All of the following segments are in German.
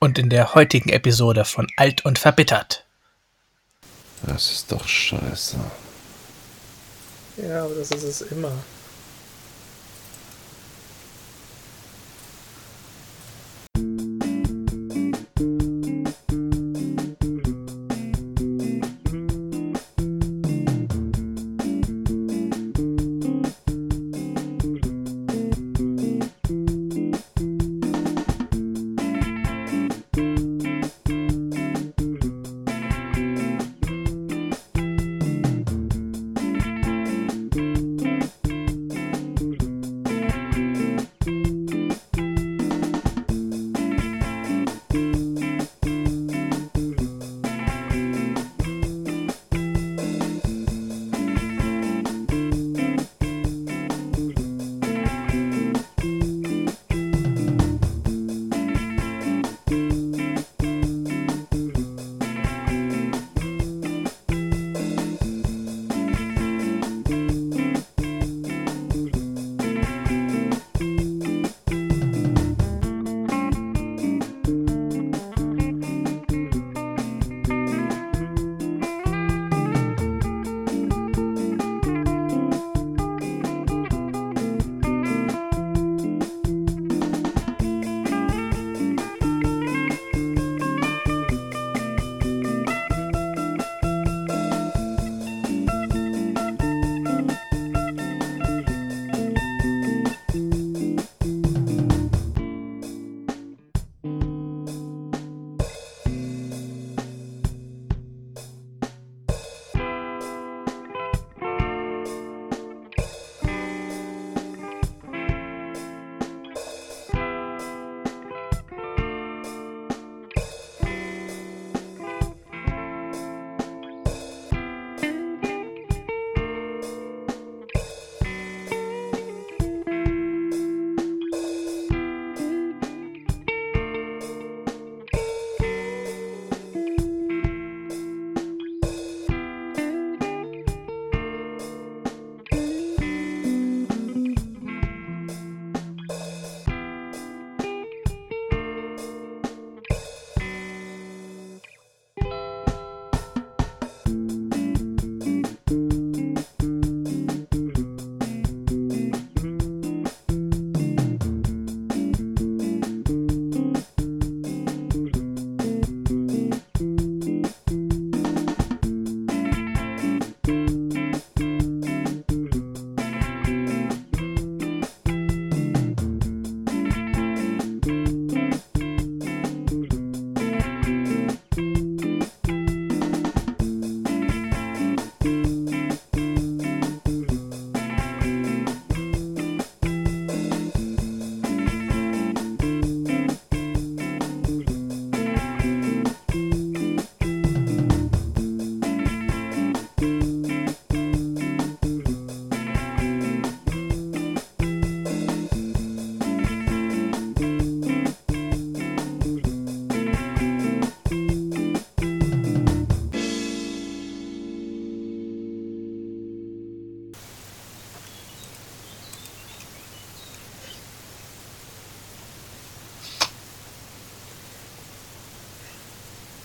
Und in der heutigen Episode von Alt und Verbittert. Das ist doch scheiße. Ja, aber das ist es immer.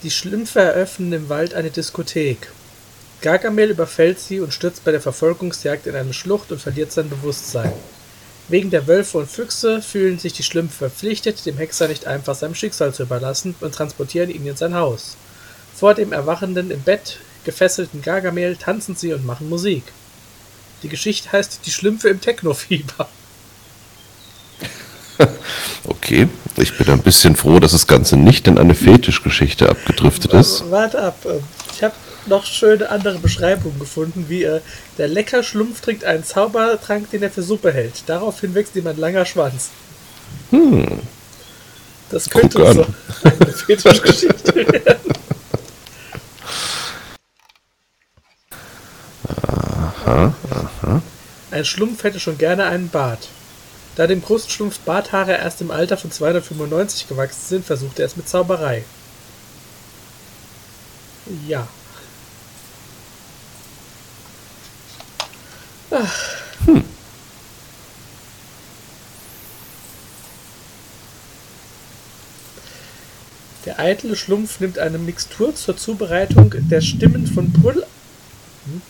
Die Schlümpfe eröffnen im Wald eine Diskothek. Gargamel überfällt sie und stürzt bei der Verfolgungsjagd in eine Schlucht und verliert sein Bewusstsein. Wegen der Wölfe und Füchse fühlen sich die Schlümpfe verpflichtet, dem Hexer nicht einfach seinem Schicksal zu überlassen und transportieren ihn in sein Haus. Vor dem erwachenden, im Bett gefesselten Gargamel tanzen sie und machen Musik. Die Geschichte heißt Die Schlümpfe im Technofieber. Okay, ich bin ein bisschen froh, dass das Ganze nicht in eine Fetischgeschichte abgedriftet ist. Warte ab. Ich habe noch schöne andere Beschreibungen gefunden, wie äh, der lecker Schlumpf trinkt einen Zaubertrank, den er für Suppe hält. Daraufhin wächst ihm ein langer Schwanz. Hm. Das könnte Guck so eine Fetischgeschichte werden. Aha, aha. Ein Schlumpf hätte schon gerne einen Bart. Da dem großen Schlumpf Barthaare erst im Alter von 295 gewachsen sind, versucht er es mit Zauberei. Ja. Ach. Der eitle Schlumpf nimmt eine Mixtur zur Zubereitung der Stimmen von Brüll. Hm?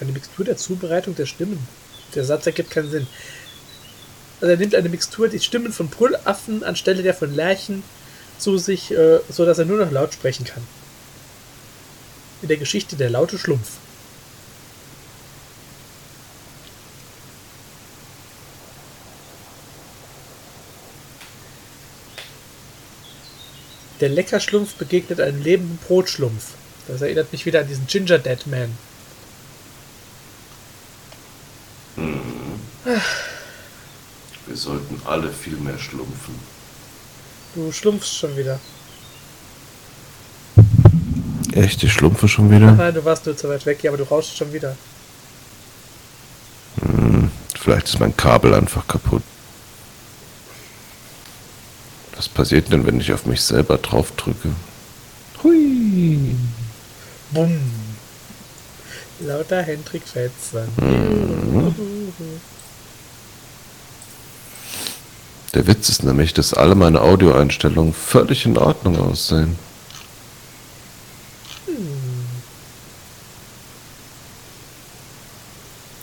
Eine Mixtur der Zubereitung der Stimmen. Der Satz ergibt keinen Sinn. Also er nimmt eine Mixtur, die Stimmen von Brüllaffen anstelle der von Lerchen zu sich, äh, so dass er nur noch laut sprechen kann. In der Geschichte der laute Schlumpf. Der Leckerschlumpf begegnet einem lebenden Brotschlumpf. Das erinnert mich wieder an diesen Ginger Dead Man. Wir sollten alle viel mehr schlumpfen. Du schlumpfst schon wieder. Echt, ich schlumpfe schon wieder? Nein, du warst nur zu weit weg, ja, aber du rauschst schon wieder. Hm, vielleicht ist mein Kabel einfach kaputt. Was passiert denn, wenn ich auf mich selber drauf drücke? Hui. Bumm. Lauter Hendrik Fetzen. Der Witz ist nämlich, dass alle meine Audioeinstellungen völlig in Ordnung aussehen.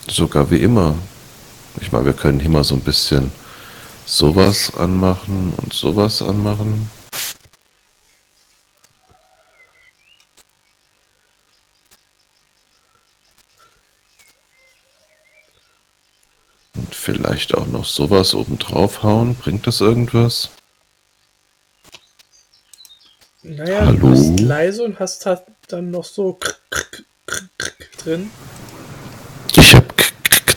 Sogar wie immer. Ich meine, wir können mal so ein bisschen sowas anmachen und sowas anmachen. Vielleicht auch noch sowas oben drauf hauen. Bringt das irgendwas? Naja, Hallo? du bist leise und hast halt dann noch so krr, krr, krr, drin. Ich hab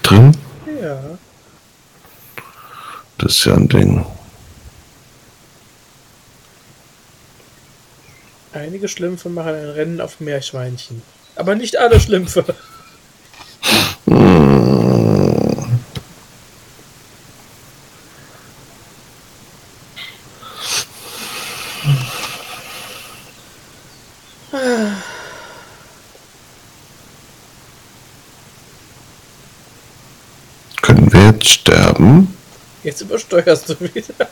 drin. Ja. Das ist ja ein Ding. Einige Schlümpfe machen ein Rennen auf Meerschweinchen. Aber nicht alle Schlümpfe. Sterben? Jetzt übersteuerst du wieder.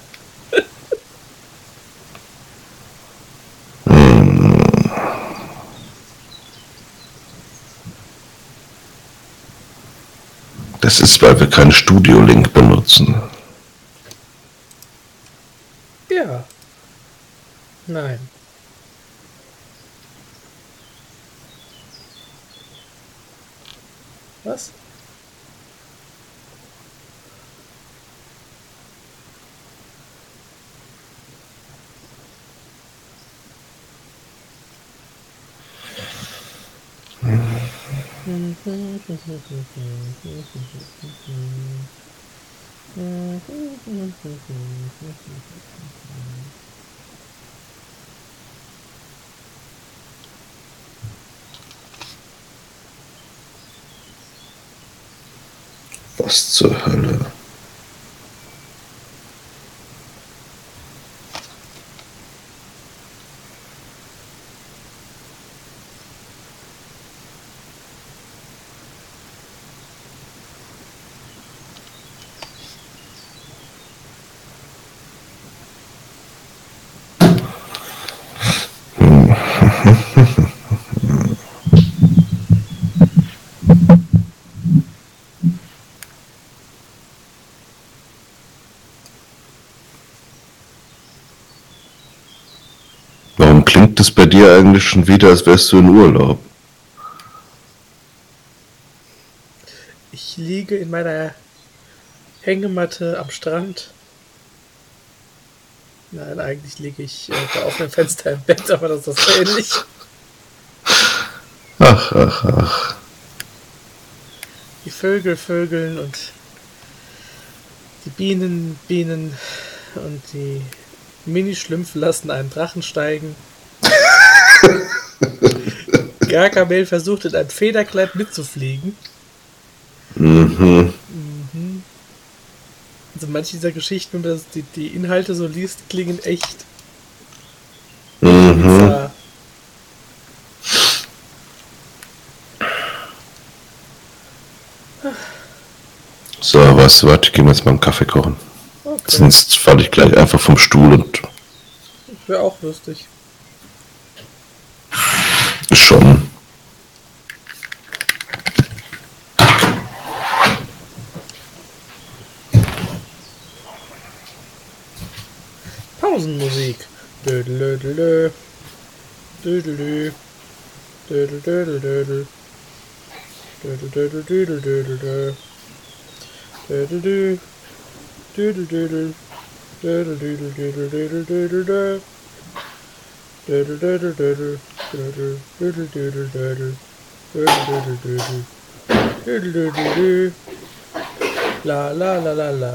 Das ist, weil wir keinen Studio-Link benutzen. Ja. Nein. Was? Was zur Hölle? Warum klingt es bei dir eigentlich schon wieder, als wärst du in Urlaub? Ich liege in meiner Hängematte am Strand. Nein, eigentlich liege ich äh, bei offenem Fenster im Bett, aber das ist so ähnlich. Ach, ach, ach. Die Vögel vögeln und die Bienen Bienen und die Minischlümpfe lassen einen Drachen steigen. Gargamel versucht in einem Federkleid mitzufliegen. Mhm. Also manche dieser Geschichten, wenn man das, die, die Inhalte so liest, klingen echt Mhm. So, weißt du was? Ich geh mir jetzt mal einen Kaffee kochen. Okay. Sonst falle ich gleich einfach vom Stuhl und Wäre auch lustig. schon. Pausenmusik. Dödelödelö. Dödelö. Dödelödelödel. Dödelödelödelö. Dödelö. Dödelödel. Dödelödelödelö. Dödelödelödelö. La la la la la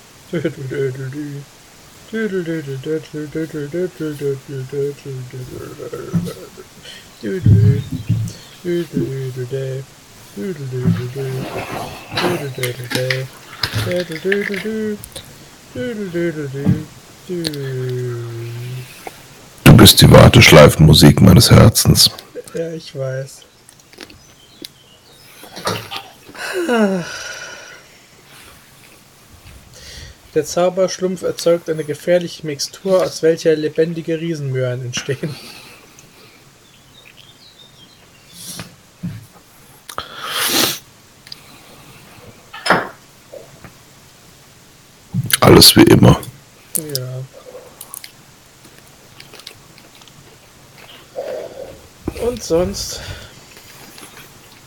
Du bist die Warteschleifenmusik meines Herzens. Ja, ich weiß. Ach. Der Zauberschlumpf erzeugt eine gefährliche Mixtur, aus welcher lebendige Riesenmöhren entstehen. Alles wie immer. Ja. Und sonst?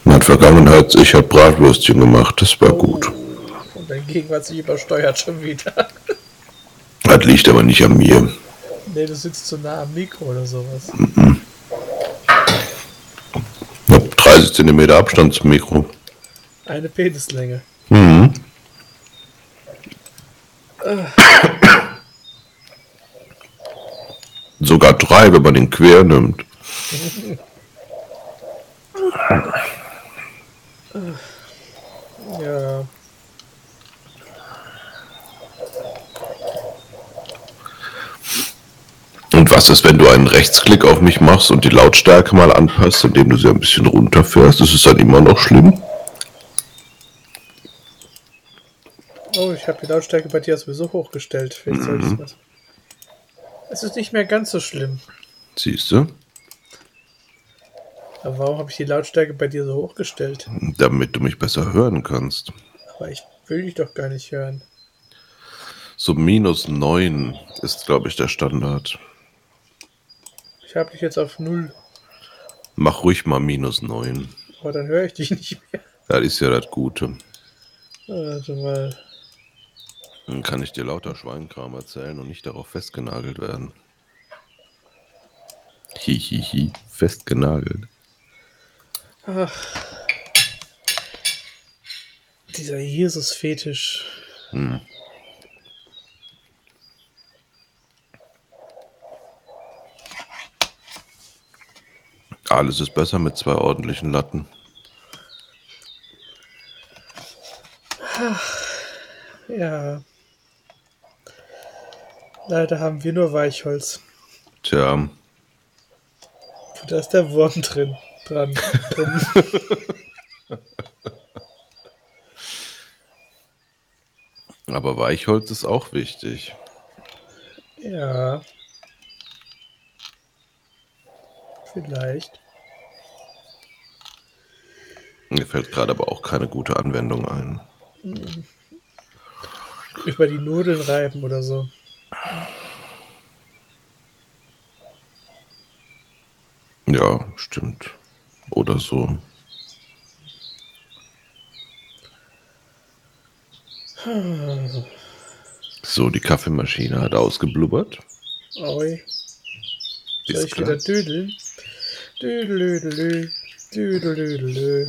In der Vergangenheit, ich habe Bratwürstchen gemacht, das war gut. Und dein Gegenwart sich übersteuert schon wieder. Das liegt aber nicht an mir. nee, du sitzt zu nah am Mikro oder sowas. Ich habe 30 cm Abstand zum Mikro. Eine Penislänge. Mhm. Sogar drei, wenn man den quer nimmt. Ja. Und was ist, wenn du einen Rechtsklick auf mich machst und die Lautstärke mal anpasst, indem du sie ein bisschen runterfährst? Ist es dann immer noch schlimm? Oh, ich habe die Lautstärke bei dir sowieso hochgestellt. Vielleicht soll ich was. Es ist nicht mehr ganz so schlimm. Siehst du? Aber warum habe ich die Lautstärke bei dir so hochgestellt? Damit du mich besser hören kannst. Aber ich will dich doch gar nicht hören. So minus 9 ist, glaube ich, der Standard. Ich habe dich jetzt auf null. Mach ruhig mal minus 9. Aber dann höre ich dich nicht mehr. Das ist ja das Gute. Warte mal. Dann kann ich dir lauter Schweinkram erzählen und nicht darauf festgenagelt werden. Hihihi, festgenagelt. Ach. Dieser Jesus-Fetisch. Hm. Alles ist besser mit zwei ordentlichen Latten. Ja. Leider haben wir nur Weichholz. Tja, Und da ist der Wurm drin. Dran. Drin. aber Weichholz ist auch wichtig. ja. Vielleicht. Mir fällt gerade aber auch keine gute Anwendung ein. Über die Nudeln reiben oder so. Ja, stimmt. Oder so. So, die Kaffeemaschine hat ausgeblubbert. Oi. Soll ich klar. wieder düdeln? Düdelüdelü, düdelüdelü,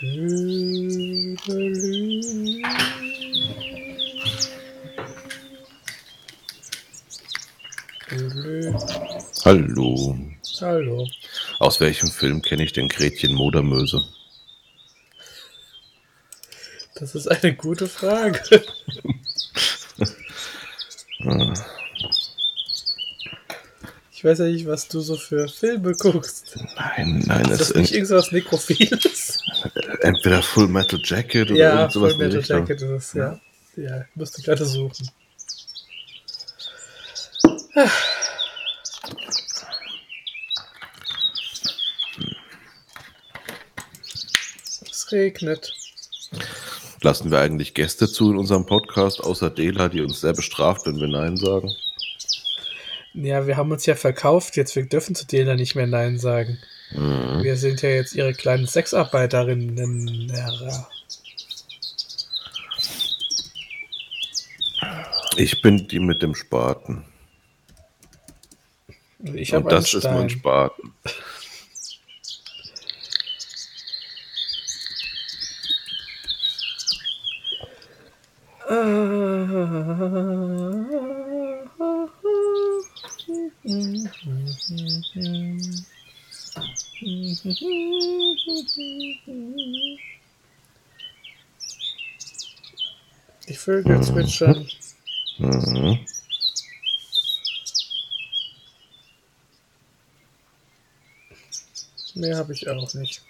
Hallo. Hallo. Aus welchem Film kenne ich den Gretchen Modermöse? Das ist eine gute Frage. Ich weiß ja nicht, was du so für Filme guckst. Nein, nein, Ist das nicht ist irgendwas Nekrophiles? Entweder Full Metal Jacket oder Ja, sowas Full Metal. Jacket ist es, ja. Ja, musste gerade suchen. Es regnet. Lassen wir eigentlich Gäste zu in unserem Podcast, außer Dela, die uns sehr bestraft, wenn wir Nein sagen? Ja, wir haben uns ja verkauft, jetzt wir dürfen zu denen nicht mehr Nein sagen. Mhm. Wir sind ja jetzt ihre kleinen Sexarbeiterinnen. Ich bin die mit dem Spaten. Ich Und das ist mein Stein. Spaten. Vögel zwitschern. Mhm. Mehr habe ich auch nicht.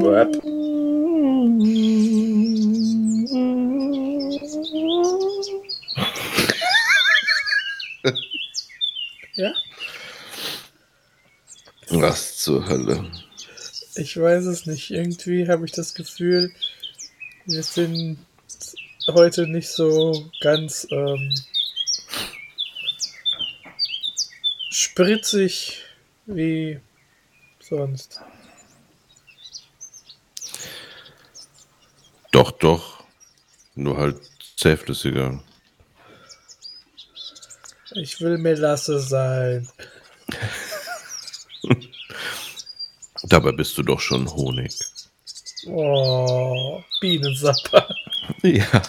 Bäp. Ja? Was zur Hölle? Ich weiß es nicht. Irgendwie habe ich das Gefühl, wir sind heute nicht so ganz ähm, spritzig wie sonst. Doch, doch. Nur halt zähflüssiger. Ich will Melasse sein. Dabei bist du doch schon Honig. Oh, Bienensapper. Ja.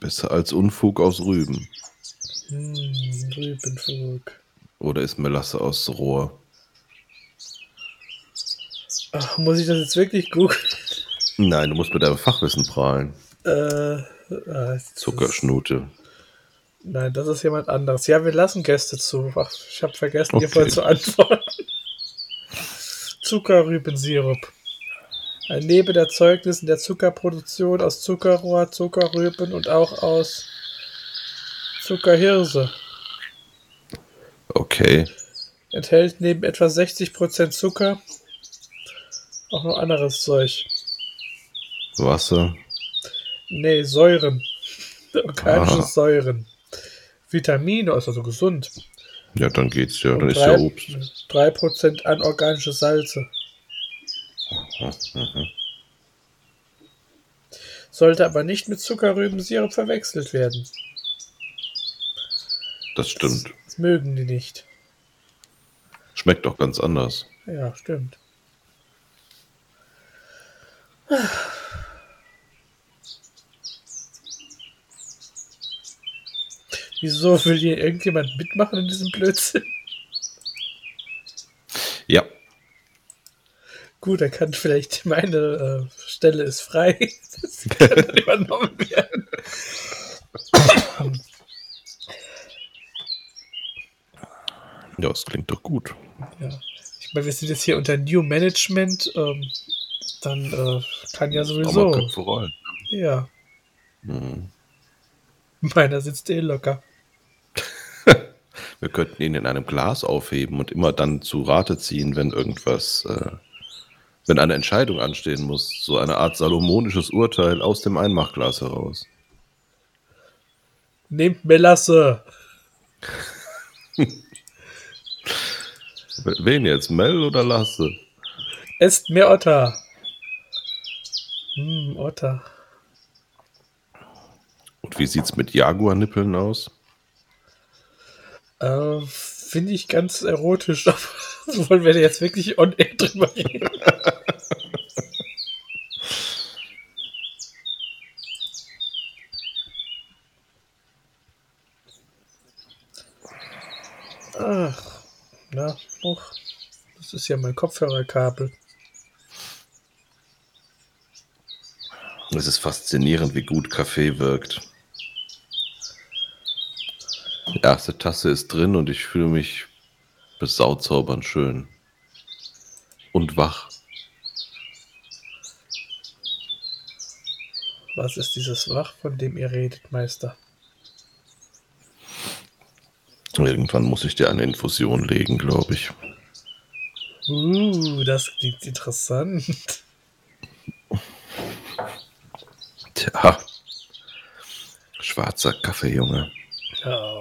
Besser als Unfug aus Rüben. Hm, Rübenflug. Oder ist Melasse aus Rohr? Ach, muss ich das jetzt wirklich googeln? Nein, du musst mit deinem Fachwissen prahlen. Äh, das- Zuckerschnute. Nein, das ist jemand anderes. Ja, wir lassen Gäste zu. Ach, ich habe vergessen, dir Okay. vorhin zu antworten. Zuckerrübensirup. Ein Nebenerzeugnis in der Zuckerproduktion aus Zuckerrohr, Zuckerrüben und auch aus Zuckerhirse. Okay. Enthält neben etwa 60% Zucker auch noch anderes Zeug. Wasser. Nee, Säuren. Organische Ah. Säuren. Vitamine, ist also gesund. Ja, dann geht's ja. Dann Und ist ja Obst. 3% anorganische Salze. Sollte aber nicht mit Zuckerrübensirup verwechselt werden. Das stimmt. Das mögen die nicht. Schmeckt doch ganz anders. Ja, stimmt. Wieso will hier irgendjemand mitmachen in diesem Blödsinn? Ja. Gut, er kann vielleicht meine äh, Stelle ist frei. Das kann dann übernommen werden. Ja, das klingt doch gut. Ja. Ich meine, wir sind jetzt hier unter New Management. Ähm, dann äh, kann ja sowieso. Köpfe rollen. Ja, Mhm. Meiner sitzt eh locker. Wir könnten ihn in einem Glas aufheben und immer dann zu Rate ziehen, wenn irgendwas, äh, wenn eine Entscheidung anstehen muss. So eine Art salomonisches Urteil aus dem Einmachglas heraus. Nehmt Melasse. Wen jetzt? Mel oder Lasse? Esst mehr Otter. Hm, Otter. Und wie sieht's mit Jaguar-Nippeln aus? Äh, Finde ich ganz erotisch. aber Wollen wir jetzt wirklich on air drüber reden? Ach, na, och, das ist ja mein Kopfhörerkabel. Es ist faszinierend, wie gut Kaffee wirkt. Die erste Tasse ist drin und ich fühle mich besauzaubernd schön. Und wach. Was ist dieses Wach, von dem ihr redet, Meister? Irgendwann muss ich dir eine Infusion legen, glaube ich. Uh, das klingt interessant. Tja. Schwarzer Kaffee, Junge. Oh.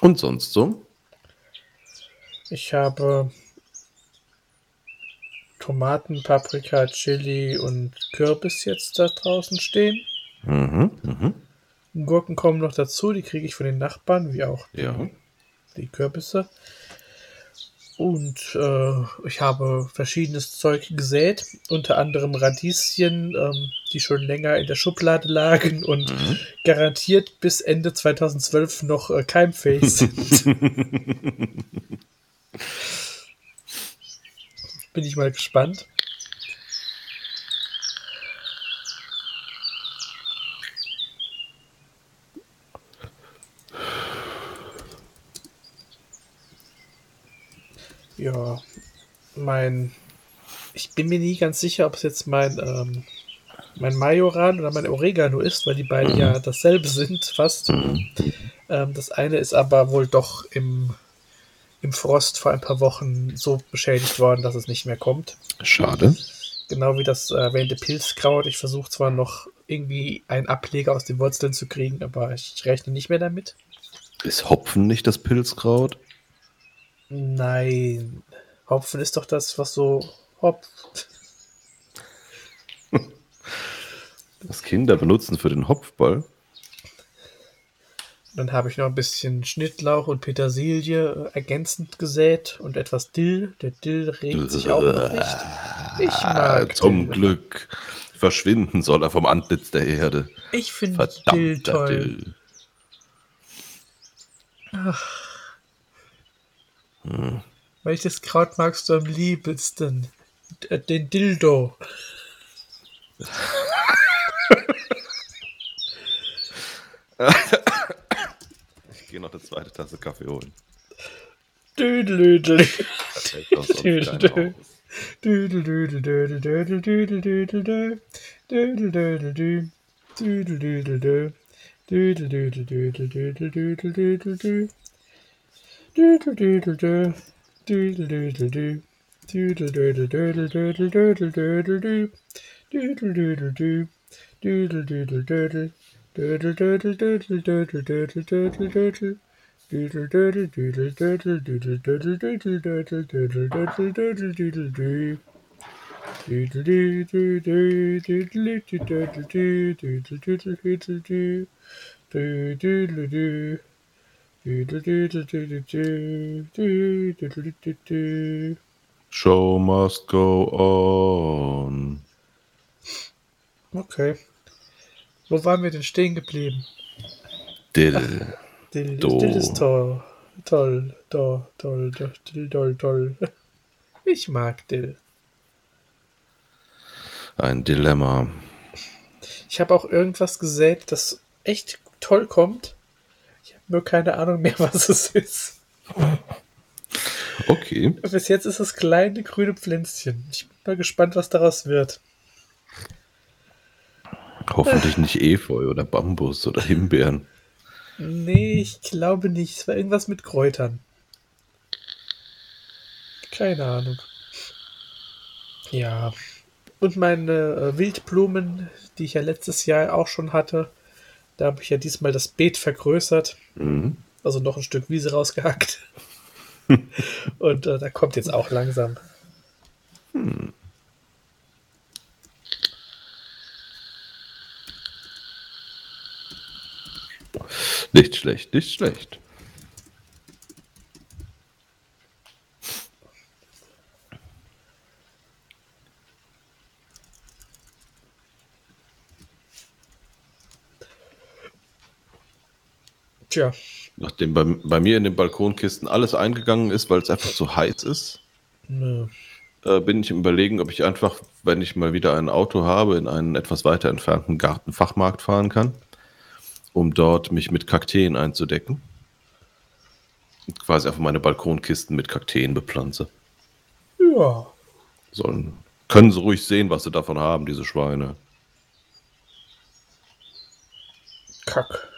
Und sonst so? Ich habe Tomaten, Paprika, Chili und Kürbis jetzt da draußen stehen. Mhm, mhm. Gurken kommen noch dazu, die kriege ich von den Nachbarn, wie auch die, Ja. die Kürbisse. Und äh, ich habe verschiedenes Zeug gesät, unter anderem Radieschen, ähm, die schon länger in der Schublade lagen und Mhm. garantiert bis Ende 2012 noch äh, keimfähig sind. Bin ich mal gespannt. Ja, mein. Ich bin mir nie ganz sicher, ob es jetzt mein, ähm, mein Majoran oder mein Oregano ist, weil die beiden ja dasselbe sind, fast. Ähm, das eine ist aber wohl doch im, im Frost vor ein paar Wochen so beschädigt worden, dass es nicht mehr kommt. Schade. Genau wie das äh, erwähnte Pilzkraut. Ich versuche zwar noch irgendwie einen Ableger aus den Wurzeln zu kriegen, aber ich rechne nicht mehr damit. Ist Hopfen nicht das Pilzkraut? Nein. Hopfen ist doch das, was so hopft. Kinder benutzen für den Hopfball? Dann habe ich noch ein bisschen Schnittlauch und Petersilie äh, ergänzend gesät und etwas Dill. Der Dill regt sich auch noch nicht. Ich mag zum Dill. Glück. Verschwinden soll er vom Antlitz der Erde. Ich finde Dill toll. Dill. Welches Kraut magst du am liebsten? D- Den Dildo. Ich gehe noch eine zweite Tasse Kaffee holen. Düdelüdel. Das Show must go on. Okay. Wo waren wir denn stehen geblieben? Dill. Dill, Do. Dill ist toll. Toll, do, toll, do, Dill, toll, toll. Ich mag Dill. Ein Dilemma. Ich habe auch irgendwas gesät, das echt toll kommt. Ich habe nur keine Ahnung mehr, was es ist. Okay. Bis jetzt ist es kleine grüne Pflänzchen. Ich bin mal gespannt, was daraus wird. Hoffentlich nicht Efeu oder Bambus oder Himbeeren. Nee, ich glaube nicht. Es war irgendwas mit Kräutern. Keine Ahnung. Ja. Und meine äh, Wildblumen, die ich ja letztes Jahr auch schon hatte, da habe ich ja diesmal das Beet vergrößert. Mhm. Also noch ein Stück Wiese rausgehackt. Und äh, da kommt jetzt auch langsam. Nicht schlecht, nicht schlecht. Tja, Nachdem bei, bei mir in den Balkonkisten alles eingegangen ist, weil es einfach zu heiß ist, nö. äh, bin ich im Überlegen, ob ich einfach, wenn ich mal wieder ein Auto habe, in einen etwas weiter entfernten Gartenfachmarkt fahren kann, um dort mich mit Kakteen einzudecken. Und quasi einfach meine Balkonkisten mit Kakteen bepflanze. Ja. Sollen, können sie ruhig sehen, was sie davon haben, diese Schweine. Kack.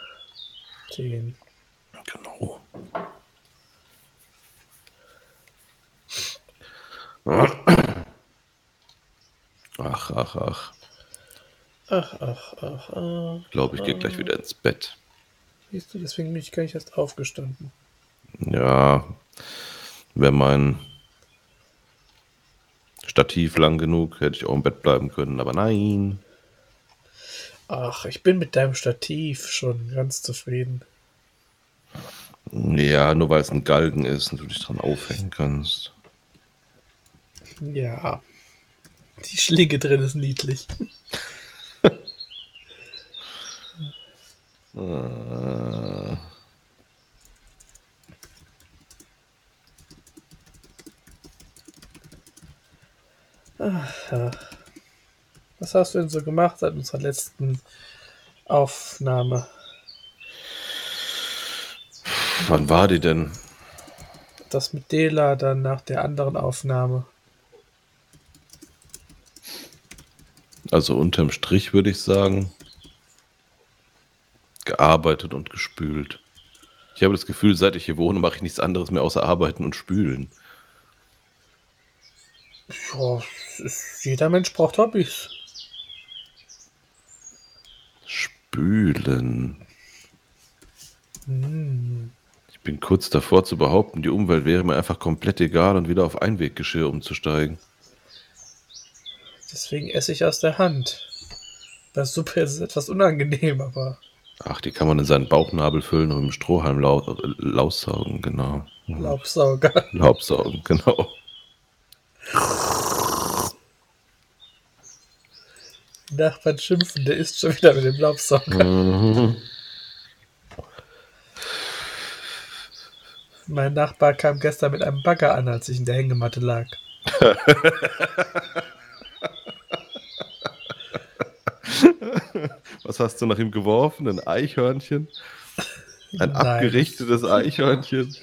Den. Genau. Ach, ach, ach. Ach, ach, ach, ach. Ich glaube, ich gehe gleich wieder ins Bett. Siehst du, deswegen bin ich gar nicht erst aufgestanden. Ja, wäre mein Stativ lang genug, hätte ich auch im Bett bleiben können, aber nein. Ach, ich bin mit deinem Stativ schon ganz zufrieden. Ja, nur weil es ein Galgen ist und du dich dran aufhängen kannst. Ja. Die Schlinge drin ist niedlich. Äh, Was hast du denn so gemacht seit unserer letzten Aufnahme? wann war die denn? Das mit Dela dann nach der anderen Aufnahme. Also unterm Strich würde ich sagen, gearbeitet und gespült. Ich habe das Gefühl, seit ich hier wohne, mache ich nichts anderes mehr außer arbeiten und spülen. Ja, ist, jeder Mensch braucht Hobbys. Spülen. Hm. Ich bin kurz davor zu behaupten, die Umwelt wäre mir einfach komplett egal und wieder auf Einweggeschirr umzusteigen. Deswegen esse ich aus der Hand. Das Suppe ist etwas unangenehm, aber Ach, die kann man in seinen Bauchnabel füllen und mit dem Strohhalm lau äh, laussaugen, genau. Laubsauger. Laubsaugen, genau. Nachbarn schimpfen, der isst schon wieder mit dem Laubsauger. Mhm. Mein Nachbar kam gestern mit einem Bagger an, als ich in der Hängematte lag. Was hast du nach ihm geworfen? Ein Eichhörnchen? Ein Nein. abgerichtetes Eichhörnchen?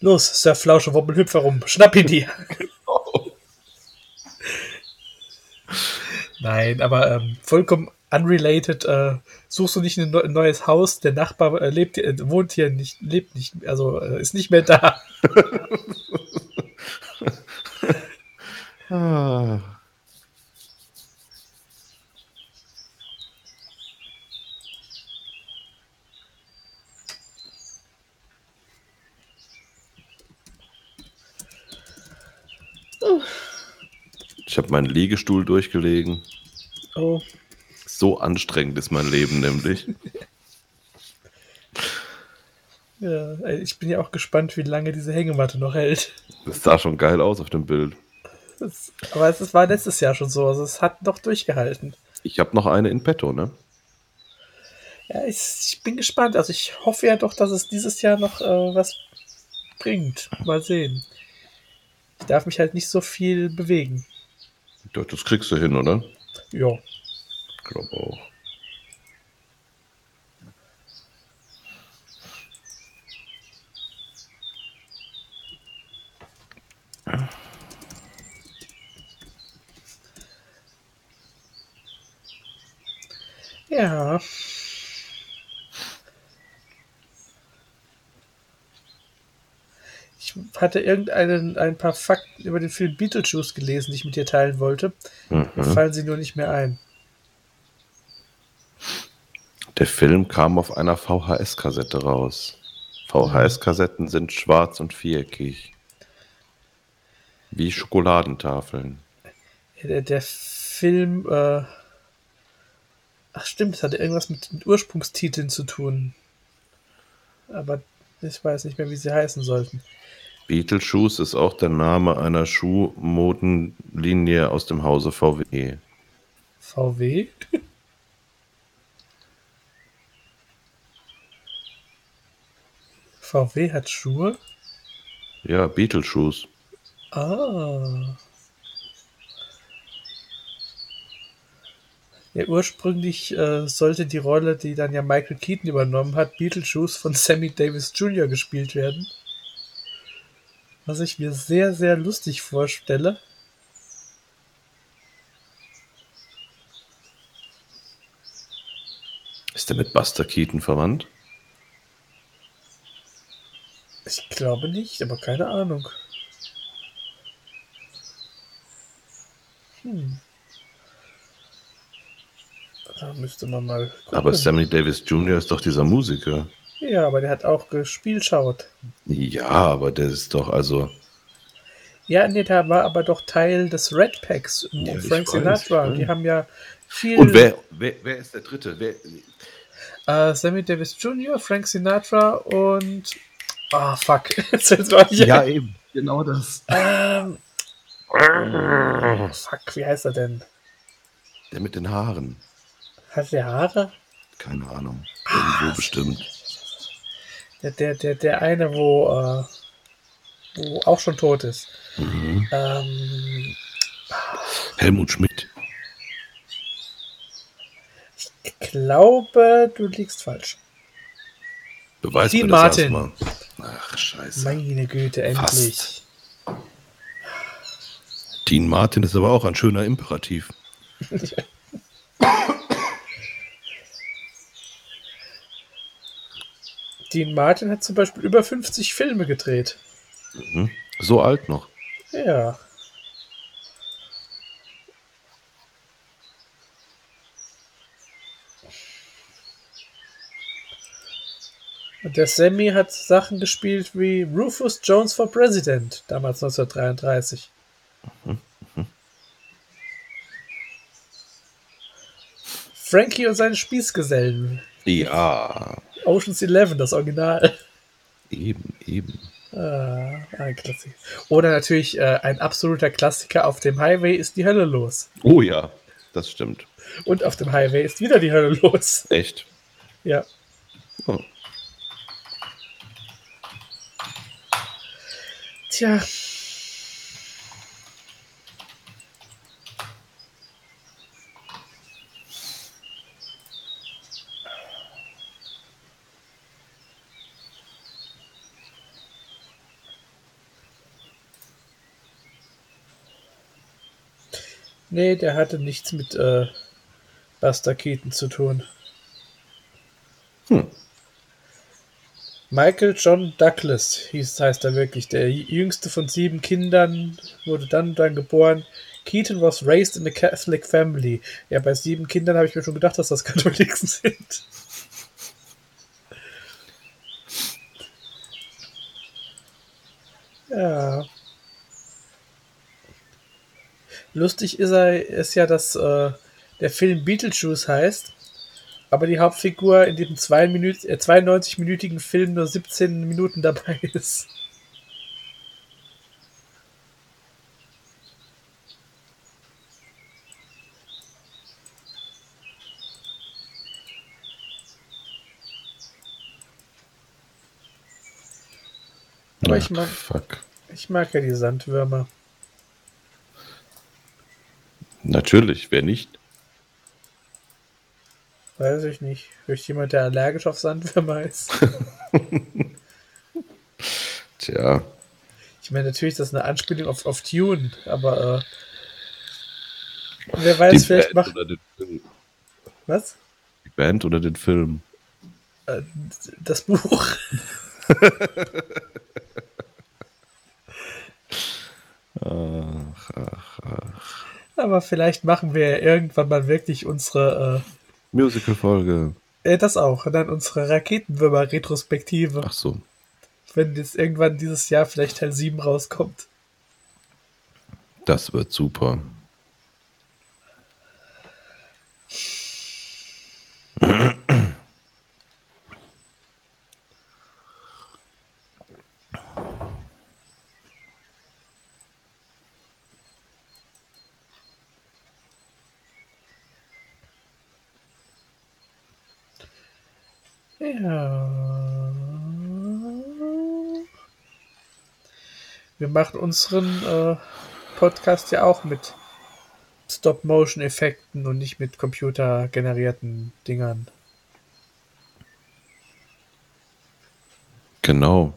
Los, Sir Flausche, wobbel, hüpf herum. Schnapp ihn dir. Nein, aber ähm, vollkommen unrelated. Äh, suchst du nicht ein, ein, neues Haus? Der Nachbar äh, lebt, äh, wohnt hier nicht, lebt nicht, also äh, ist nicht mehr da. ah. Ich habe meinen Liegestuhl durchgelegen. Oh. So anstrengend ist mein Leben nämlich. ja, ich bin ja auch gespannt, wie lange diese Hängematte noch hält. Das sah schon geil aus auf dem Bild. Das, aber es war letztes Jahr schon so, also es hat noch durchgehalten. Ich habe noch eine in petto, ne? Ja, ich, ich, bin gespannt. Also ich hoffe ja doch, dass es dieses Jahr noch äh, was bringt. Mal sehen. Ich darf mich halt nicht so viel bewegen. Doch, das kriegst du hin, oder? Ja. Ich glaube auch. Ja. Hatte irgendeinen ein paar Fakten über den Film Beetlejuice gelesen, die ich mit dir teilen wollte. Mhm. Fallen sie nur nicht mehr ein. Der Film kam auf einer VHS-Kassette raus. VHS-Kassetten sind schwarz und viereckig. Wie Schokoladentafeln. Der, der Film, äh ach stimmt, das hatte irgendwas mit, mit Ursprungstiteln zu tun. Aber ich weiß nicht mehr, wie sie heißen sollten. Beetlejuice ist auch der Name einer Schuhmodenlinie aus dem Hause VW. VW? VW hat Schuhe? Ja, Beetlejuice. Ah. Ja, ursprünglich äh, sollte die Rolle, die dann ja Michael Keaton übernommen hat, Beetlejuice von Sammy Davis Jr. gespielt werden. Was ich mir sehr, sehr lustig vorstelle. Ist der mit Buster Keaton verwandt? Ich glaube nicht, aber keine Ahnung. Hm. Da müsste man mal gucken. Aber Sammy Davis Jr. ist doch dieser Musiker. Ja, aber der hat auch gespielt, schaut. Ja, aber der ist doch also. Ja, nee, der war aber doch Teil des Red Packs um Ja, Frank Sinatra. Die haben ja viel. Und wer, wer, wer ist der Dritte? Wer, Äh, Sammy Davis Jr., Frank Sinatra und. Ah, fuck. Auch nicht ein. eben. Genau das. Ähm, fuck, wie heißt er denn? Der mit den Haaren. Hat der Haare? Keine Ahnung. Irgendwo bestimmt. Der, der, der, der eine, wo, äh, wo auch schon tot ist. Mhm. Ähm, Helmut Schmidt. ich glaube, du liegst falsch. Beweis Dean mir das Martin. erstmal. Ach, scheiße. Meine Güte, endlich. Fast. Dean Martin ist aber auch ein schöner Imperativ. Dean Martin hat zum Beispiel über 50 Filme gedreht. Mhm. So alt noch. Ja. Und der Sammy hat Sachen gespielt wie Rufus Jones for President, damals 1933. Frankie und seine Spießgesellen. Ja, Ocean's Eleven, das Original. eben, eben. Ah, ein Klassiker. Oder natürlich äh, ein absoluter Klassiker. Auf dem Highway ist die Hölle los. Oh ja, das stimmt. Und auf dem Highway ist wieder die Hölle los. Echt. Ja. Oh. Tja. Nee, der hatte nichts mit äh, Buster Keaton zu tun. Hm. Michael John Douglas hieß, heißt er wirklich. Der jüngste von sieben Kindern wurde dann dann geboren. Keaton was raised in a Catholic family. Ja, bei sieben Kindern habe ich mir schon gedacht, dass das Katholiken sind. Ja. Lustig ist, er, ist ja, dass äh, der Film Beetlejuice heißt, aber die Hauptfigur in diesem 92-minütigen Film nur 17 Minuten dabei ist. Aber ich mag, Fuck. ich mag ja die Sandwürmer. Natürlich, wer nicht? Weiß ich nicht. Vielleicht jemand, der allergisch auf Sandwürmer ist. Tja, Ich meine, natürlich ist das eine Anspielung auf, auf Tune, aber äh, wer weiß, die vielleicht Band macht. Was? Die Band oder den Film. Äh, das Buch. Ach, ach. Aber vielleicht machen wir ja irgendwann mal wirklich unsere, Musical-Folge. äh, äh, das auch, und dann unsere Raketenwürmer-Retrospektive, Ach so. wenn jetzt irgendwann dieses Jahr vielleicht Teil 7 rauskommt. Das wird super. Wir machen unseren äh, Podcast ja auch mit Stop-Motion-Effekten und nicht mit computergenerierten Dingern. Genau.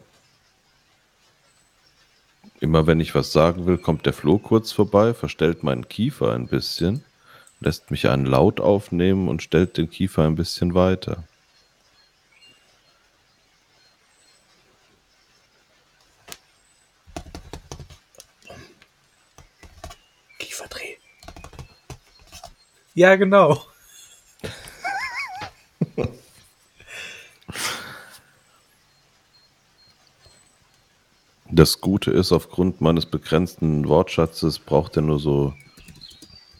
Immer wenn ich was sagen will, kommt der Flo kurz vorbei, verstellt meinen Kiefer ein bisschen, lässt mich einen Laut aufnehmen und stellt den Kiefer ein bisschen weiter. Ja, genau. Das Gute ist, aufgrund meines begrenzten Wortschatzes braucht er nur so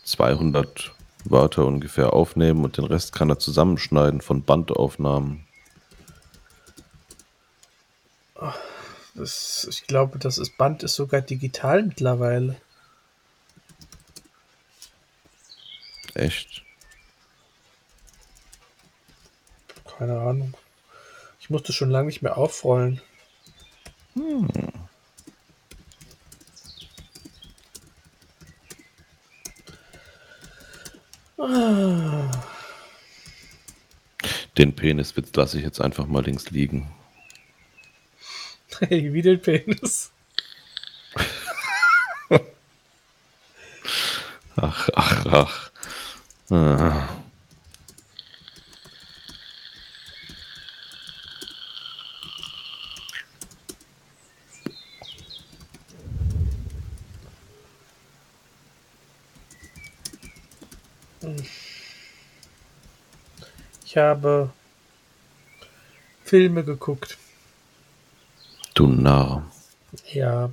200 Wörter ungefähr aufnehmen und den Rest kann er zusammenschneiden von Bandaufnahmen. Das, ich glaube, das ist Band ist sogar digital mittlerweile. Echt? Keine Ahnung. Ich musste schon lange nicht mehr aufrollen. Den Peniswitz lasse ich jetzt einfach mal links liegen. Hey, wie den Penis. Ach, ach, ach. Ah. Ich habe Filme geguckt. Du Narr. Ja.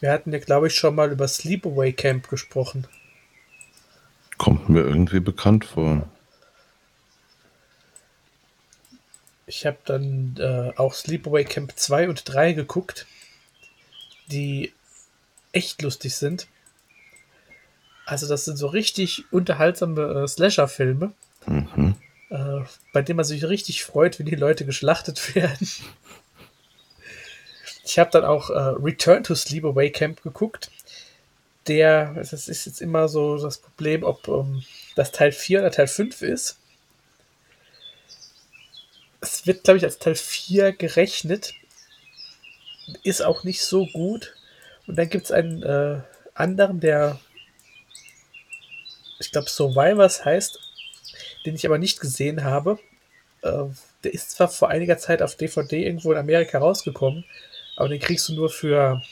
Wir hatten ja, glaube ich, schon mal über Sleepaway Camp gesprochen. Kommt mir irgendwie bekannt vor. Ich habe dann äh, auch Sleepaway Camp 2 und 3 geguckt, die echt lustig sind. Also das sind so richtig unterhaltsame äh, Slasher-Filme, Mhm. äh, bei denen man sich richtig freut, wenn die Leute geschlachtet werden. Ich habe dann auch äh, Return to Sleepaway Camp geguckt. der, das ist jetzt immer so das Problem, ob ähm, das Teil 4 oder Teil 5 ist. Es wird, glaube ich, als Teil 4 gerechnet. Ist auch nicht so gut. Und dann gibt es einen äh, anderen, der, ich glaube, Survivors heißt, den ich aber nicht gesehen habe. Äh, der ist zwar vor einiger Zeit auf DVD irgendwo in Amerika rausgekommen, aber den kriegst du nur für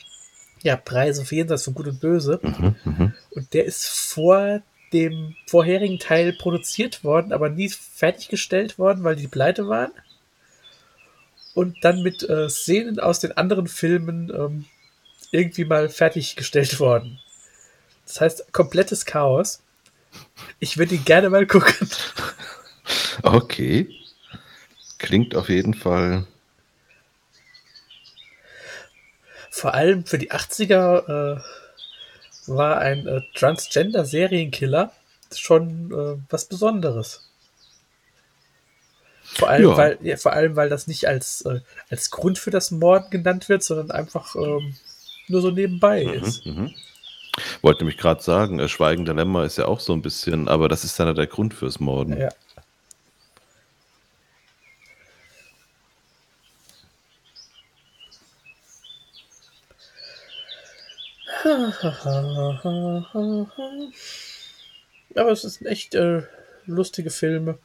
ja, Preise für jenseits von Gut und Böse. Mhm, mhm. Und der ist vor dem vorherigen Teil produziert worden, aber nie fertiggestellt worden, weil die pleite waren. Und dann mit äh, Szenen aus den anderen Filmen ähm, irgendwie mal fertiggestellt worden. Das heißt, komplettes Chaos. Ich würde ihn gerne mal gucken. Okay. Klingt auf jeden Fall. Vor allem für die 80er äh, war ein äh, Transgender-Serienkiller schon äh, was Besonderes. Vor allem, Ja. weil, ja, vor allem, weil das nicht als, äh, als Grund für das Morden genannt wird, sondern einfach ähm, nur so nebenbei ist. Mhm, mhm. Wollte nämlich gerade sagen, äh, Schweigender Lämmer ist ja auch so ein bisschen, aber das ist dann der Grund fürs Morden. Ja. Aber es sind echt äh, lustige Filme.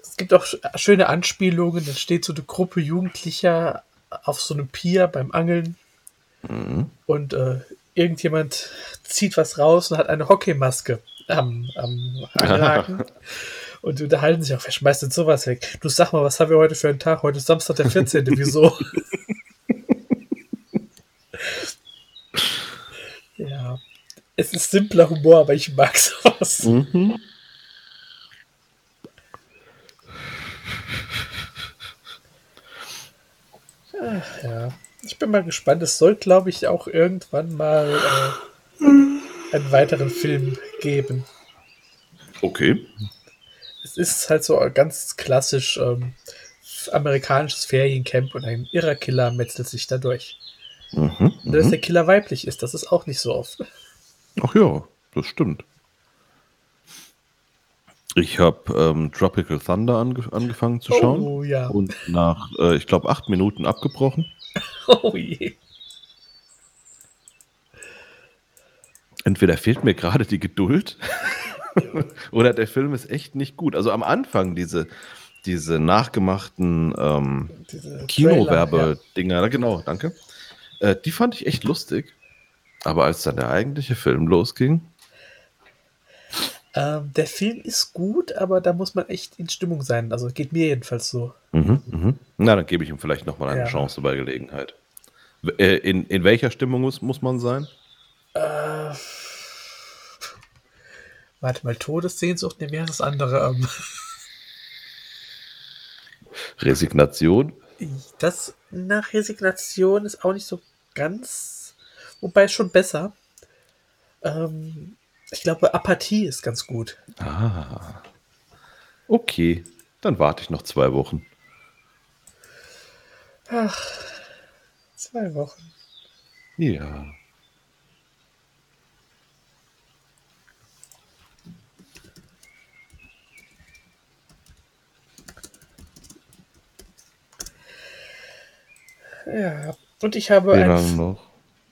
Es gibt auch sch- schöne Anspielungen. Dann steht so eine Gruppe Jugendlicher auf so einem Pier beim Angeln Mhm. und äh, irgendjemand zieht was raus und hat eine Hockeymaske am, am Angelhaken. und unterhalten sich auch, wer schmeißt denn sowas weg? Du sag mal, was haben wir heute für einen Tag? Heute ist Samstag der 14. Wieso? Ja. Es ist simpler Humor, aber ich mag sowas. Mhm. Ja. Ich bin mal gespannt. Es soll, glaube ich, auch irgendwann mal äh, einen weiteren Film geben. Okay. Es ist halt so ganz klassisch ähm, amerikanisches Feriencamp und ein irrer Killer metzelt sich da durch. Mhm. Und dass Mhm. der Killer weiblich ist, das ist auch nicht so oft. Ach ja, das stimmt. Ich habe ähm, Tropical Thunder ange angefangen zu schauen Oh ja. und nach, äh, ich glaube, acht Minuten abgebrochen. Oh je. Entweder fehlt mir gerade die Geduld oder der Film ist echt nicht gut. Also am Anfang diese, diese nachgemachten ähm, Kinowerbedinger, genau, danke. Äh, die fand ich echt lustig. Aber als dann der eigentliche Film losging. Ähm, der Film ist gut, aber da muss man echt in Stimmung sein. Also geht mir jedenfalls so. mhm, mhm. na, dann gebe ich ihm vielleicht nochmal eine Ja. Chance bei Gelegenheit. Äh, in, in welcher Stimmung muss, muss man sein? Äh, warte mal, Todessehnsucht, ne, heißt das andere? Ähm, Resignation? Das nach Resignation ist auch nicht so ganz, wobei schon besser. Ähm, ich glaube, Apathie ist ganz gut. Ah. Okay, dann warte ich noch zwei Wochen. Ach, zwei Wochen. Ja. Ja, und ich habe Wie ein noch?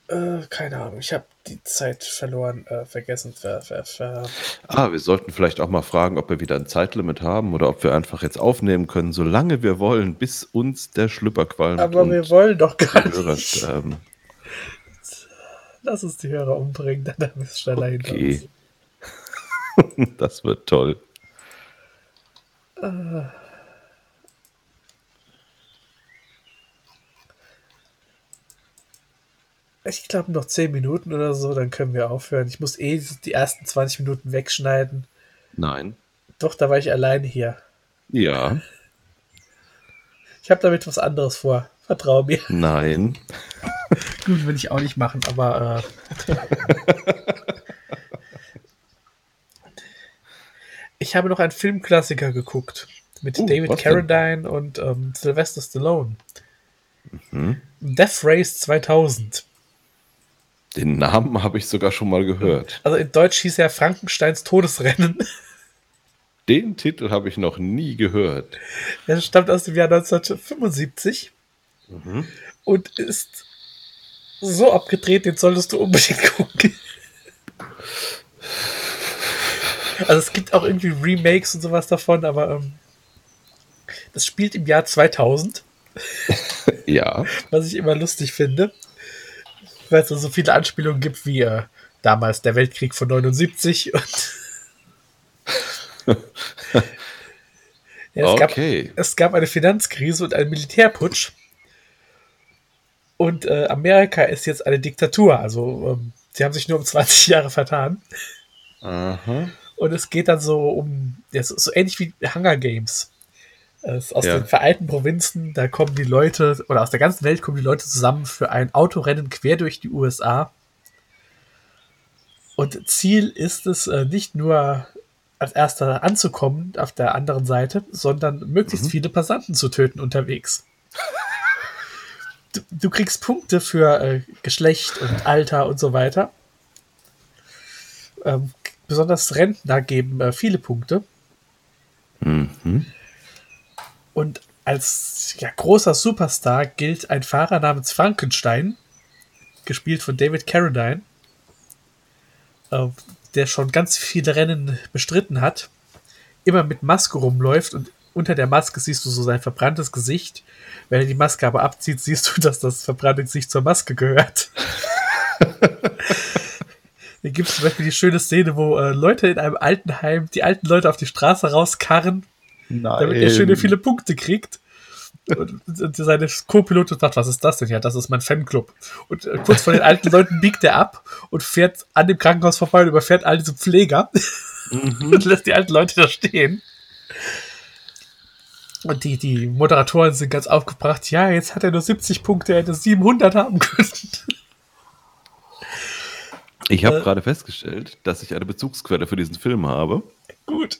Äh, keine Ahnung, ich habe die Zeit verloren, äh, vergessen. Ver, ver, ver. Ah, wir sollten vielleicht auch mal fragen, ob wir wieder ein Zeitlimit haben oder ob wir einfach jetzt aufnehmen können, solange wir wollen, bis uns der Schlüpper qualmt. Aber wir wollen doch gar die Hörer nicht. sterben. Lass uns die Hörer umbringen, dann haben wir es schneller hinter Okay. uns. das wird toll. Ich glaube noch 10 Minuten oder so, dann können wir aufhören. Ich muss eh die ersten 20 Minuten wegschneiden. Nein. Doch, da war ich alleine hier. Ja. Ich habe damit was anderes vor. Vertrau mir. Nein. Gut, will ich auch nicht machen, aber. Äh, ich habe noch einen Filmklassiker geguckt. Mit Oh, David? Carradine und ähm, Sylvester Stallone. Mhm. Death Race 2000. Den Namen habe ich sogar schon mal gehört. Also in Deutsch hieß er Frankensteins Todesrennen. Den Titel habe ich noch nie gehört. Er stammt aus dem Jahr 1975 Mhm. und ist so abgedreht, den solltest du unbedingt gucken. Also es gibt auch irgendwie Remakes und sowas davon, aber ähm, das spielt im Jahr 2000, Ja. was ich immer lustig finde, weil es so viele Anspielungen gibt wie äh, damals der Weltkrieg von 79 und ja, es, Okay. gab, es gab eine Finanzkrise und einen Militärputsch und äh, Amerika ist jetzt eine Diktatur, also ähm, sie haben sich nur um 20 Jahre vertan. Aha. Und es geht dann so um, ja, so, so ähnlich wie Hunger Games. Aus Ja. den vereinten Provinzen, da kommen die Leute, oder aus der ganzen Welt kommen die Leute zusammen für ein Autorennen quer durch die USA. Und Ziel ist es, äh, nicht nur als erster anzukommen auf der anderen Seite, sondern möglichst viele Passanten zu töten unterwegs. Du, du kriegst Punkte für äh, Geschlecht und Alter und so weiter. Ähm, besonders Rentner geben äh, viele Punkte. Mhm. Und als ja, großer Superstar gilt ein Fahrer namens Frankenstein, gespielt von David Carradine, äh, der schon ganz viele Rennen bestritten hat, immer mit Maske rumläuft und unter der Maske siehst du so sein verbranntes Gesicht. Wenn er die Maske aber abzieht, siehst du, dass das verbrannte Gesicht zur Maske gehört. Da gibt es zum Beispiel die schöne Szene, wo äh, Leute in einem Altenheim die alten Leute auf die Straße rauskarren damit er schöne viele Punkte kriegt. Und, seine Co-Pilotin sagt, was ist das denn? Ja, das ist mein Fanclub. Und äh, kurz vor den alten Leuten biegt er ab und fährt an dem Krankenhaus vorbei und überfährt all diese Pfleger und lässt die alten Leute da stehen. Und die, die Moderatoren sind ganz aufgebracht. Ja, jetzt hat er nur 70 Punkte, er hätte 700 haben können. Ich habe Äh. gerade festgestellt, dass ich eine Bezugsquelle für diesen Film habe Gut.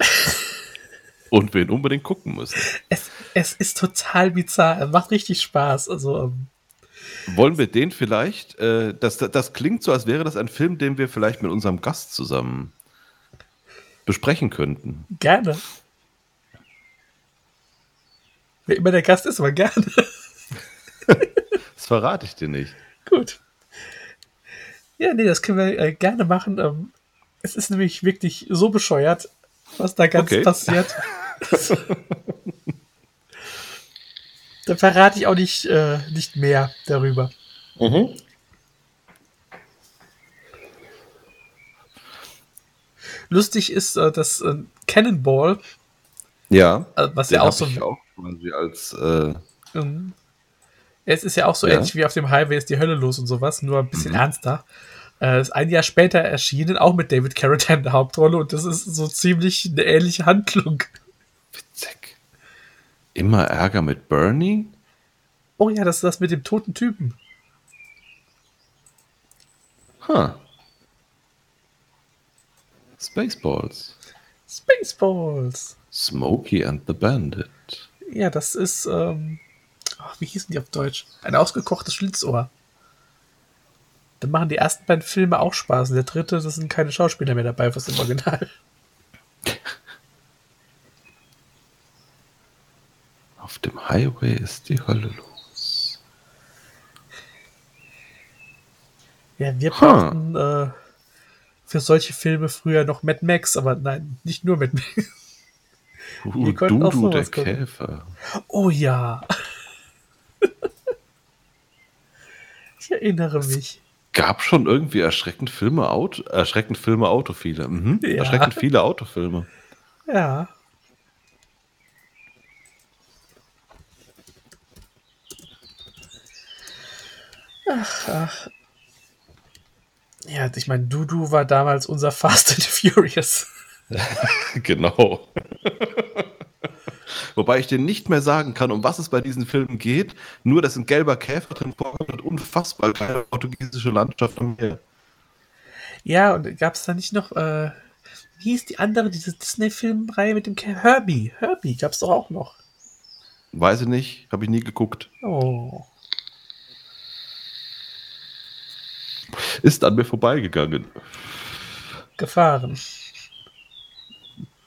Und wir ihn unbedingt gucken müssen. Es, es ist total bizarr. Es macht richtig Spaß. Also, ähm, Wollen wir den vielleicht, äh, das, das klingt so, als wäre das ein Film, den wir vielleicht mit unserem Gast zusammen besprechen könnten. gerne. Wer immer der Gast ist, aber gerne. Das verrate ich dir nicht. Gut. Ja, nee, das können wir äh, gerne machen. Ähm, es ist nämlich wirklich so bescheuert, was da ganz Okay. passiert. da verrate ich auch nicht, äh, nicht mehr darüber. Lustig ist, äh, dass äh, Cannonball, Ja. äh, was ja auch so ich auch quasi als äh, Mhm. Es ist ja auch so Ja. ähnlich wie auf dem Highway ist die Hölle los und sowas, nur ein Mhm. bisschen ernster. Äh, ist ein Jahr später erschienen, auch mit David Carradine in der Hauptrolle und das ist so ziemlich eine ähnliche Handlung. witzig. Immer Ärger mit Bernie? Oh ja, das ist das mit dem toten Typen. Huh. Spaceballs. Spaceballs. Smokey and the Bandit. Ja, das ist, ähm, ach, wie hießen die auf Deutsch? Ein ausgekochtes Schlitzohr. Dann machen die ersten beiden Filme auch Spaß. Und der dritte, das sind keine Schauspieler mehr dabei, was im Original. Auf dem Highway ist die Hölle los. Ja, wir Huh. brauchten äh, für solche Filme früher noch Mad Max, aber nein, nicht nur Mad Max. Uh, Dudu der sowas gucken. Käfer. Oh ja. ich erinnere mich. Gab schon irgendwie erschreckend Filme, Auto, erschreckend Filme Autofile. Mhm. Ja. Erschreckend viele Autofilme. Ja. Ach, ach. Ja, ich meine, Dudu war damals unser Fast and Furious. genau. Wobei ich dir nicht mehr sagen kann, um was es bei diesen Filmen geht. Nur, dass ein gelber Käfer drin vorkommt und unfassbar geile portugiesische Landschaft am Meer. Ja, und gab es da nicht noch, äh, wie hieß die andere, diese Disney-Filmreihe mit dem Ker Herbie? Herbie gab es doch auch noch. Weiß ich nicht, habe ich nie geguckt. Oh. Ist an mir vorbeigegangen. Gefahren.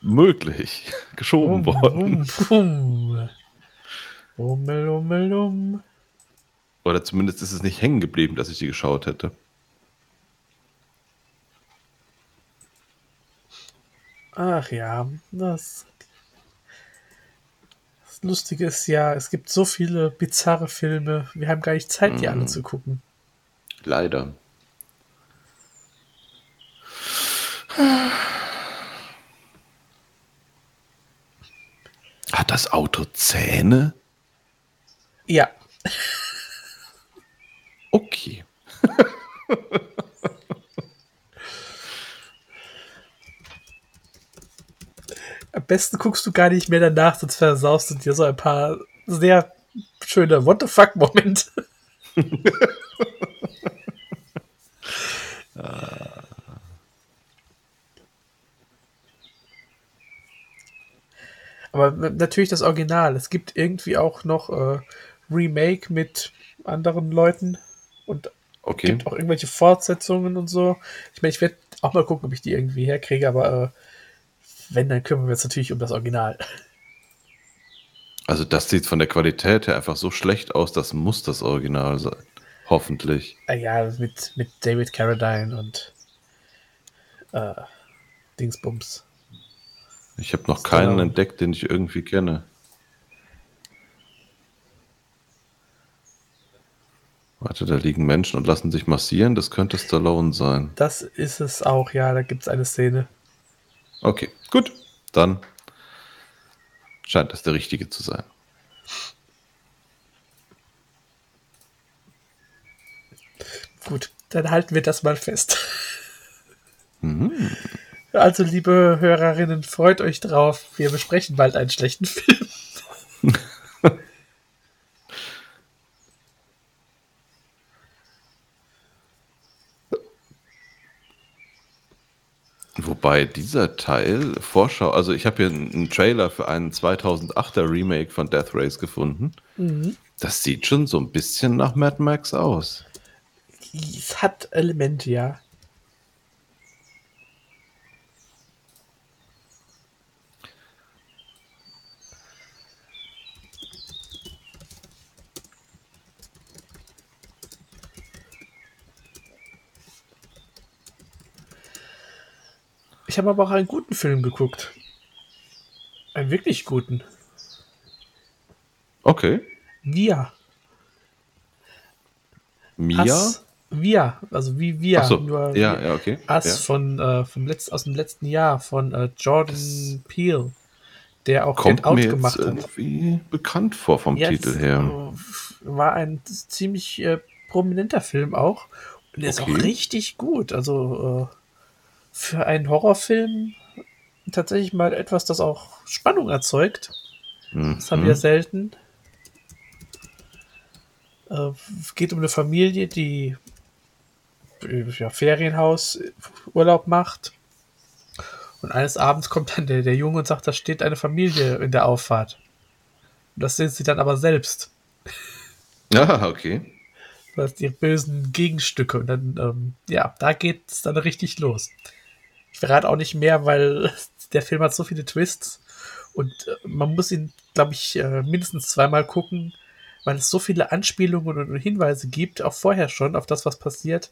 Möglich. Geschoben worden. Bum, Ummel, ummel, um. Oder zumindest ist es nicht hängen geblieben, dass ich die geschaut hätte. Ach ja, das. Das Lustige ist ja, es gibt so viele bizarre Filme. Wir haben gar nicht Zeit, die alle Mhm. zu gucken. Leider. Hat das Auto Zähne? Ja, Okay. am besten guckst du gar nicht mehr danach, sonst versaust du dir so ein paar sehr schöne What the fuck Aber natürlich das Original. Es gibt irgendwie auch noch äh, Remake mit anderen Leuten und Okay. gibt auch irgendwelche Fortsetzungen und so. Ich meine, ich werde auch mal gucken, ob ich die irgendwie herkriege, aber äh, wenn, dann kümmern wir uns natürlich um das Original. Also das sieht von der Qualität her einfach so schlecht aus, das muss das Original sein. Hoffentlich. Äh, ja, mit, mit David Carradine und äh, Dingsbums. Ich habe noch keinen entdeckt, den ich irgendwie kenne. Warte, da liegen Menschen und lassen sich massieren. Das könnte Stallone sein. Das ist es auch, ja, da gibt es eine Szene. Okay, gut. Dann scheint das der richtige zu sein. Gut, dann halten wir das mal fest. Mhm. Also, liebe Hörerinnen, freut euch drauf. Wir besprechen bald einen schlechten Film. Wobei dieser Teil Vorschau, also ich habe hier einen Trailer für einen 2008er Remake von Death Race gefunden. Das sieht schon so ein bisschen nach Mad Max aus. Es hat Elemente, ja. Ich habe aber auch einen guten Film geguckt. Einen wirklich guten. Okay. Wir. Mia? Wir. Also wie wir. Achso, nur ja, ja, okay. Us ja. von, äh, vom Letz-, aus dem letzten Jahr von äh, Jordan Peele, der auch Kommt Get Out mir jetzt gemacht hat. irgendwie bekannt vor vom Ja, Titel her. äh, War ein ziemlich äh, prominenter Film auch. Und der ist auch Okay. richtig gut. Also äh, für einen Horrorfilm tatsächlich mal etwas, das auch Spannung erzeugt. Das haben Mhm. wir selten. Äh, es geht um eine Familie, die äh, ja, Ferienhaus Urlaub macht. Und eines Abends kommt dann der, der Junge und sagt, da steht eine Familie in der Auffahrt. Und das sind sie dann aber selbst. Ah, okay. Das die bösen Gegenstücke. Und dann, ähm, ja, da geht es dann richtig los. Ich verrate auch nicht mehr, weil der Film hat so viele Twists. Und äh, man muss ihn, glaube ich, äh, mindestens zweimal gucken, weil es so viele Anspielungen und Hinweise gibt, auch vorher schon, auf das, was passiert.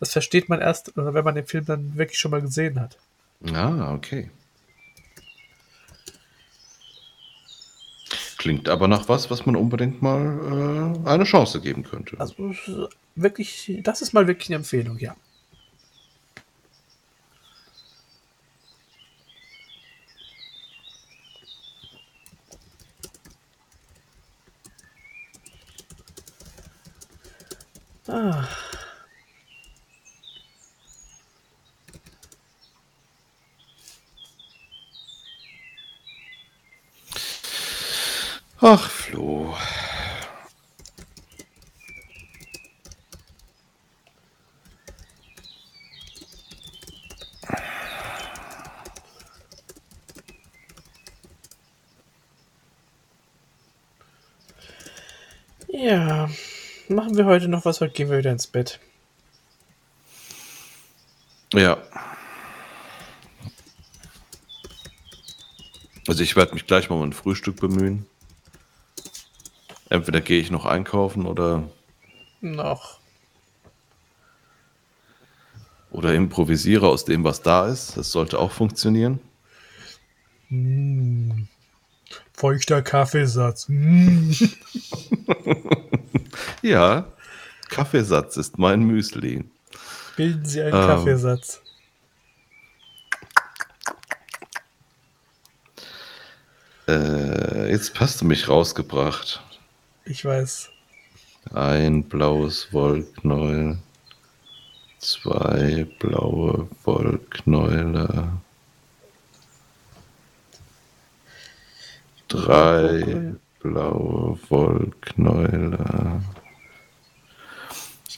Das versteht man erst, äh, wenn man den Film dann wirklich schon mal gesehen hat. Ah, okay. Klingt aber nach was, was man unbedingt mal äh, eine Chance geben könnte. Also wirklich, das ist mal wirklich eine Empfehlung, ja. Ah, Ach, Flo. Machen wir heute noch was, heute gehen wir wieder ins Bett. Ja. Also ich werde mich gleich mal um ein Frühstück bemühen. Entweder gehe ich noch einkaufen oder, Noch. oder improvisiere aus dem, was da ist. Das sollte auch funktionieren. Mm. Feuchter Kaffeesatz. Mm. Ja, Kaffeesatz ist mein Müsli. Bilden Sie einen Ähm. Kaffeesatz. Äh, jetzt hast du mich rausgebracht. Ich weiß. Ein blaues Wollknäuel. Zwei blaue Wollknäule. Drei blaue Wollknäule.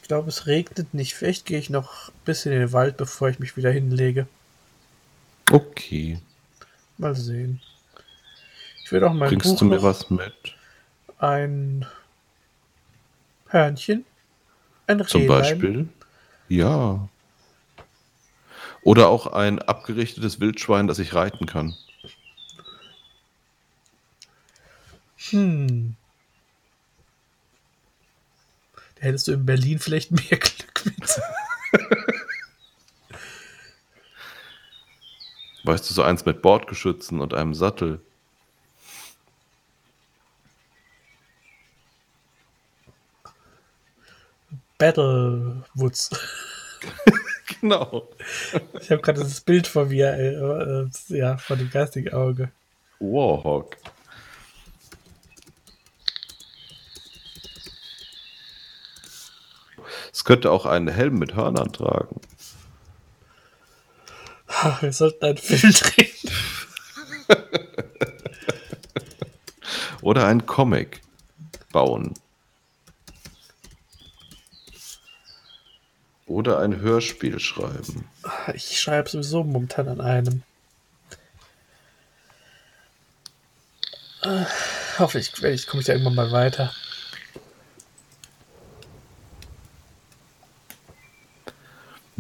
Ich glaube, es regnet nicht. Vielleicht gehe ich noch ein bisschen in den Wald, bevor ich mich wieder hinlege. Okay. Mal sehen. Ich will auch mein Bringst Buch du mir was mit? ein Hörnchen, ein Zum Rehlein. Beispiel? Ja. Oder auch ein abgerichtetes Wildschwein, das ich reiten kann. Hm. Da hättest du in Berlin vielleicht mehr Glück mit. Weißt du, so eins mit Bordgeschützen und einem Sattel. Battlewoods. Genau. Ich habe gerade das Bild vor mir, äh, äh, ja, vor dem geistigen Auge. Warhawk. Es könnte auch einen Helm mit Hörnern tragen. Wir sollten einen Film drehen. Oder einen Comic bauen. Oder ein Hörspiel schreiben. Ich schreibe sowieso momentan an einem. Äh, Hoffentlich ich, komme ich da irgendwann mal weiter.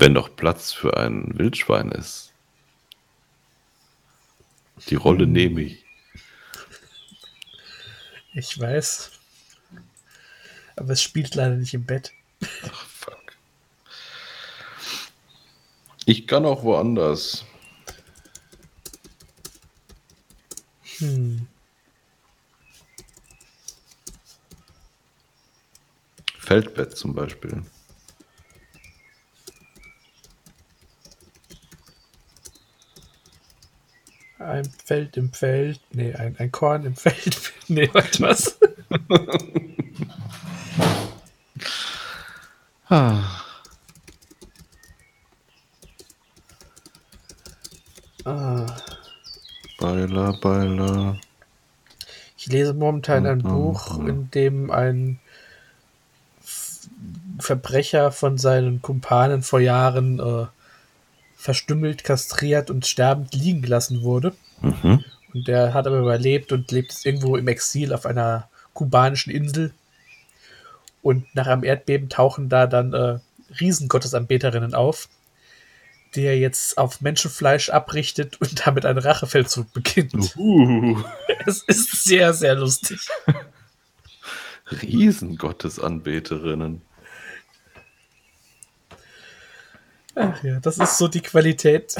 Wenn doch Platz für ein Wildschwein ist. Die Rolle nehme ich. Ich weiß. Aber es spielt leider nicht im Bett. Ach, fuck. Ich kann auch woanders. Hm. Feldbett zum Beispiel. Ein Feld im Feld. Nee, ein, ein Korn im Feld. nee, warte was? Ah. Ah. Beiler, Beiler. Ich lese momentan ein Mhm. Buch, in dem ein Verbrecher von seinen Kumpanen vor Jahren äh, verstümmelt, kastriert und sterbend liegen gelassen wurde. Mhm. Und der hat aber überlebt und lebt jetzt irgendwo im Exil auf einer kubanischen Insel. Und nach einem Erdbeben tauchen da dann äh, Riesengottesanbeterinnen auf, die er jetzt auf Menschenfleisch abrichtet und damit einen Rachefeldzug beginnt. Uh, Es ist sehr, sehr lustig. Riesengottesanbeterinnen. Ach ja, das ist so die Qualität.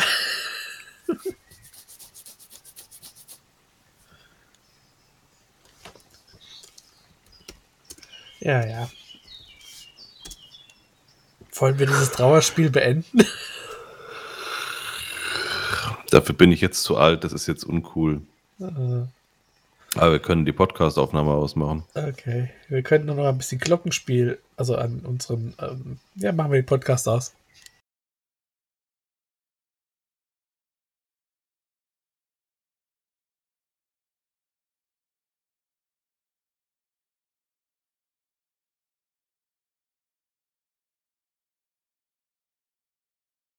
Ja, ja. Wollen wir dieses Trauerspiel beenden? Dafür bin ich jetzt zu alt, das ist jetzt uncool. Äh, Aber wir können die Podcast-Aufnahme ausmachen. okay. Wir könnten nur noch ein bisschen Glockenspiel, also an unseren, ähm, ja, machen wir den Podcast aus.